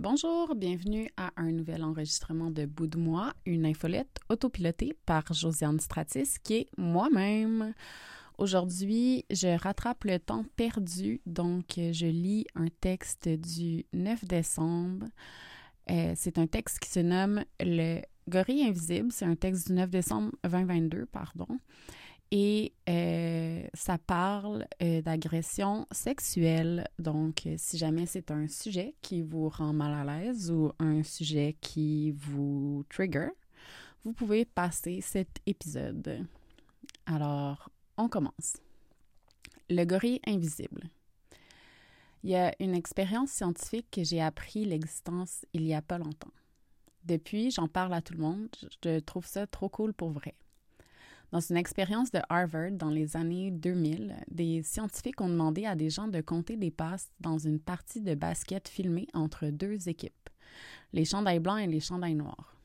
Bonjour, bienvenue à un nouvel enregistrement de Bout de moi, une infolette autopilotée par Josiane Stratis, qui est moi-même. Aujourd'hui, je rattrape le temps perdu, donc je lis un texte du 9 décembre. Euh, c'est un texte qui se nomme Le gorille invisible. C'est un texte du 9 décembre 2022, pardon. Et euh, ça parle euh, d'agression sexuelle. Donc, euh, si jamais c'est un sujet qui vous rend mal à l'aise ou un sujet qui vous trigger, vous pouvez passer cet épisode. Alors, on commence. Le gorille invisible. Il y a une expérience scientifique que j'ai appris l'existence il y a pas longtemps. Depuis, j'en parle à tout le monde. Je trouve ça trop cool pour vrai. Dans une expérience de Harvard dans les années 2000, des scientifiques ont demandé à des gens de compter des passes dans une partie de basket filmée entre deux équipes, les chandails blancs et les chandails noirs.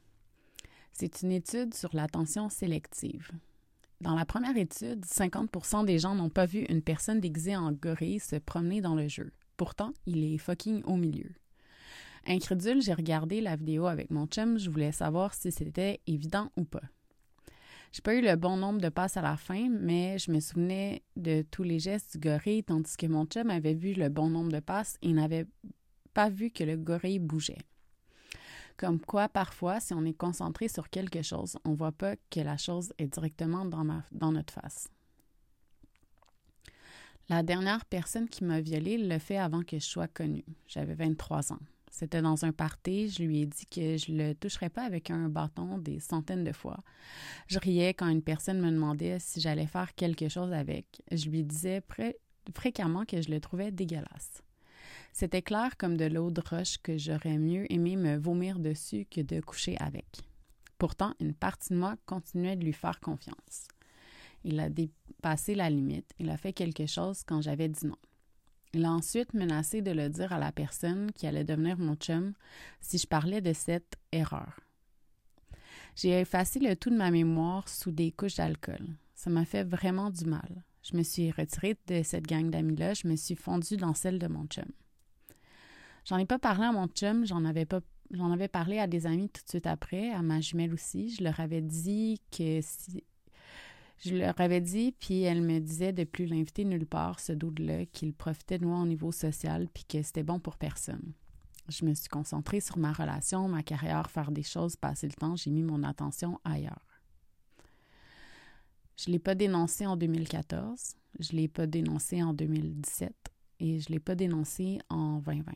C'est une étude sur l'attention sélective. Dans la première étude, 50% des gens n'ont pas vu une personne déguisée en gorille se promener dans le jeu. Pourtant, il est fucking au milieu. Incrédule, j'ai regardé la vidéo avec mon chum, je voulais savoir si c'était évident ou pas. J'ai pas eu le bon nombre de passes à la fin, mais je me souvenais de tous les gestes du gorille, tandis que mon chum avait vu le bon nombre de passes et n'avait pas vu que le gorille bougeait. Comme quoi, parfois, si on est concentré sur quelque chose, on voit pas que la chose est directement dans, dans notre face. La dernière personne qui m'a violée le fait avant que je sois connue. J'avais 23 ans. C'était dans un party. Je lui ai dit que je le toucherais pas avec un bâton des centaines de fois. Je riais quand une personne me demandait si j'allais faire quelque chose avec. Je lui disais fréquemment que je le trouvais dégueulasse. C'était clair comme de l'eau de roche que j'aurais mieux aimé me vomir dessus que de coucher avec. Pourtant, une partie de moi continuait de lui faire confiance. Il a dépassé la limite. Il a fait quelque chose quand j'avais dit non. Il a ensuite menacé de le dire à la personne qui allait devenir mon chum si je parlais de cette erreur. J'ai effacé le tout de ma mémoire sous des couches d'alcool. Ça m'a fait vraiment du mal. Je me suis retirée de cette gang d'amis-là, je me suis fondue dans celle de mon chum. J'en ai pas parlé à mon chum, j'en avais pas j'en avais parlé à des amis tout de suite après, à ma jumelle aussi. Je leur avais dit que si je leur avais dit, puis elle me disait de plus l'inviter nulle part, ce doute-là, qu'il profitait de moi au niveau social, puis que c'était bon pour personne. Je me suis concentrée sur ma relation, ma carrière, faire des choses, passer le temps. J'ai mis mon attention ailleurs. Je ne l'ai pas dénoncé en 2014, je ne l'ai pas dénoncé en 2017 et je ne l'ai pas dénoncé en 2020.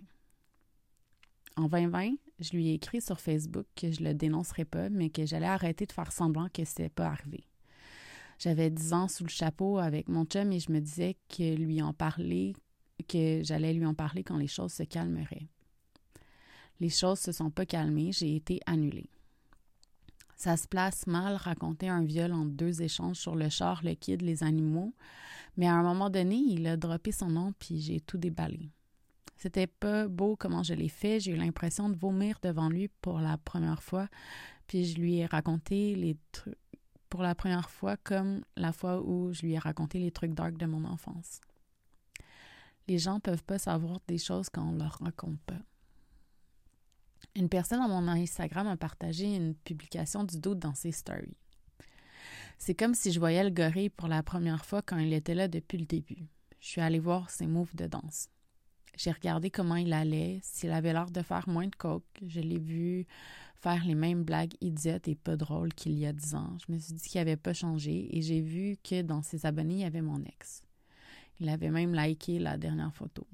En 2020, je lui ai écrit sur Facebook que je ne le dénoncerais pas, mais que j'allais arrêter de faire semblant que ce n'était pas arrivé. J'avais 10 ans sous le chapeau avec mon chum et je me disais que lui en parler, que j'allais lui en parler quand les choses se calmeraient. Les choses se sont pas calmées, j'ai été annulée. Ça se place mal raconter un viol en deux échanges sur le char, le kid, les animaux, mais à un moment donné, il a droppé son nom puis j'ai tout déballé. C'était pas beau comment je l'ai fait, j'ai eu l'impression de vomir devant lui pour la première fois, puis je lui ai raconté les trucs pour la première fois comme la fois où je lui ai raconté les trucs dark de mon enfance. Les gens peuvent pas savoir des choses quand on leur raconte pas. Une personne dans mon Instagram a partagé une publication du doute dans ses stories. C'est comme si je voyais le gorille pour la première fois quand il était là depuis le début. Je suis allée voir ses moves de danse. J'ai regardé comment il allait, s'il avait l'air de faire moins de coke. Je l'ai vu faire les mêmes blagues idiotes et pas drôles qu'il y a dix ans. Je me suis dit qu'il n'avait pas changé et j'ai vu que dans ses abonnés, il y avait mon ex. Il avait même liké la dernière photo.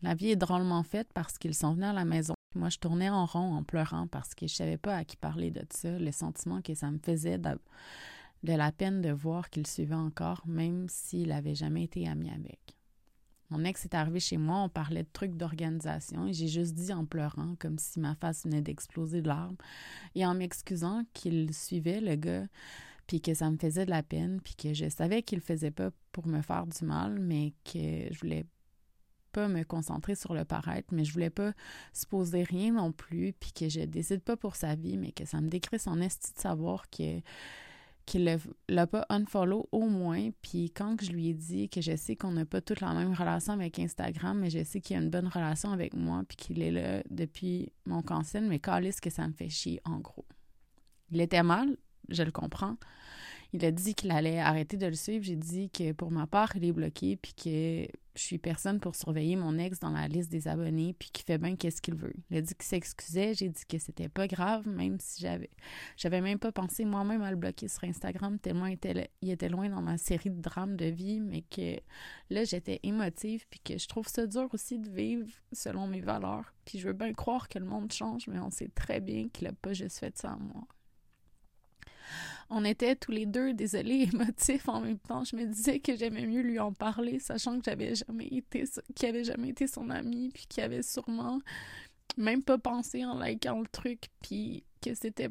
La vie est drôlement faite parce qu'ils sont venus à la maison. Moi, je tournais en rond en pleurant parce que je savais pas à qui parler de ça, le sentiment que ça me faisait de, de la peine de voir qu'il suivait encore, même s'il n'avait jamais été ami avec. Mon ex est arrivé chez moi, on parlait de trucs d'organisation et j'ai juste dit en pleurant, comme si ma face venait d'exploser de larmes, et en m'excusant qu'il suivait le gars, puis que ça me faisait de la peine, puis que je savais qu'il faisait pas pour me faire du mal, mais que je voulais pas me concentrer sur le paraître, mais je voulais pas supposer rien non plus, puis que je décide pas pour sa vie, mais que ça me décrit son esti de savoir que qu'il ne l'a pas unfollow au moins. Puis quand je lui ai dit que je sais qu'on n'a pas toute la même relation avec Instagram, mais je sais qu'il a une bonne relation avec moi, puis qu'il est là depuis mon cancer, mais calisse que ça me fait chier, en gros. Il était mal, je le comprends. Il a dit qu'il allait arrêter de le suivre. J'ai dit que pour ma part, il est bloqué, puis que je suis personne pour surveiller mon ex dans la liste des abonnés, puis qu'il fait bien qu'est-ce qu'il veut. Il a dit qu'il s'excusait. J'ai dit que c'était pas grave, même si j'avais j'avais même pas pensé moi-même à le bloquer sur Instagram, tellement il était, loin dans ma série de drames de vie, mais que là, j'étais émotive, puis que je trouve ça dur aussi de vivre selon mes valeurs. Puis je veux bien croire que le monde change, mais on sait très bien qu'il a pas juste fait ça à moi on était tous les deux, désolés, émotifs en même temps. Je me disais que j'aimais mieux lui en parler, sachant que j'avais jamais été, qu'il avait jamais été son ami, puis qu'il avait sûrement même pas pensé en likant le truc, puis que c'était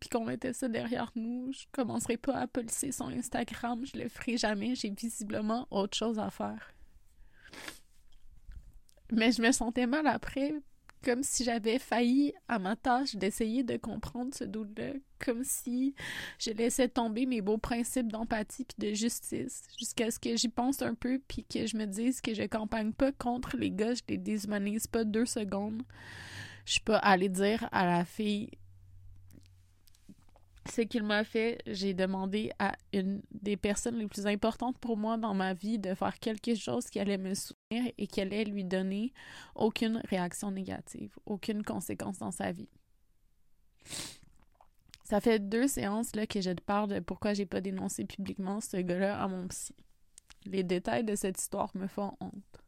puis qu'on mettait ça derrière nous. Je commencerai pas à policer son Instagram, je le ferai jamais, j'ai visiblement autre chose à faire. Mais je me sentais mal après comme si j'avais failli à ma tâche d'essayer de comprendre ce doute-là, comme si je laissais tomber mes beaux principes d'empathie puis de justice, jusqu'à ce que j'y pense un peu puis que je me dise que je campagne pas contre les gars, je les déshumanise pas deux secondes. Je suis pas allée dire à la fille ce qu'il m'a fait, j'ai demandé à une des personnes les plus importantes pour moi dans ma vie de faire quelque chose qui allait me soutenir et qui allait lui donner aucune réaction négative, aucune conséquence dans sa vie. Ça fait deux séances là, que je te parle de pourquoi j'ai pas dénoncé publiquement ce gars-là à mon psy. Les détails de cette histoire me font honte.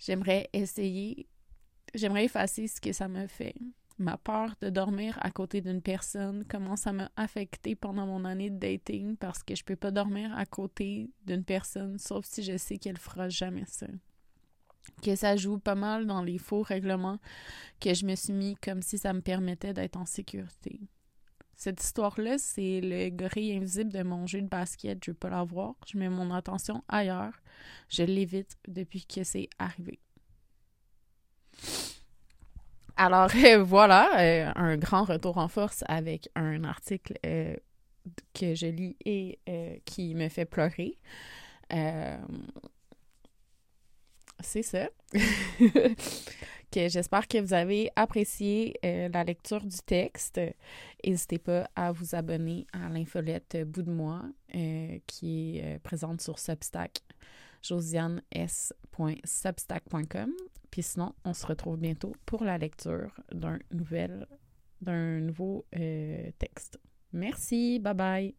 J'aimerais essayer, j'aimerais effacer ce que ça me fait, ma peur de dormir à côté d'une personne commence à m'affecter pendant mon année de dating parce que je peux pas dormir à côté d'une personne sauf si je sais qu'elle fera jamais ça. Que ça joue pas mal dans les faux règlements que je me suis mis comme si ça me permettait d'être en sécurité. Cette histoire-là, c'est le gorille invisible de mon jeu de basket. Je veux pas la voir. Je mets mon attention ailleurs. Je l'évite depuis que c'est arrivé. Alors voilà, euh, un grand retour en force avec un article euh, que je lis et euh, qui me fait pleurer. c'est ça. que j'espère que vous avez apprécié la lecture du texte. N'hésitez pas à vous abonner à l'infolette Bout de moi qui est présente sur Substack josianes.s.substack.com puis sinon, on se retrouve bientôt pour la lecture d'un nouveau euh, texte. Merci, bye bye.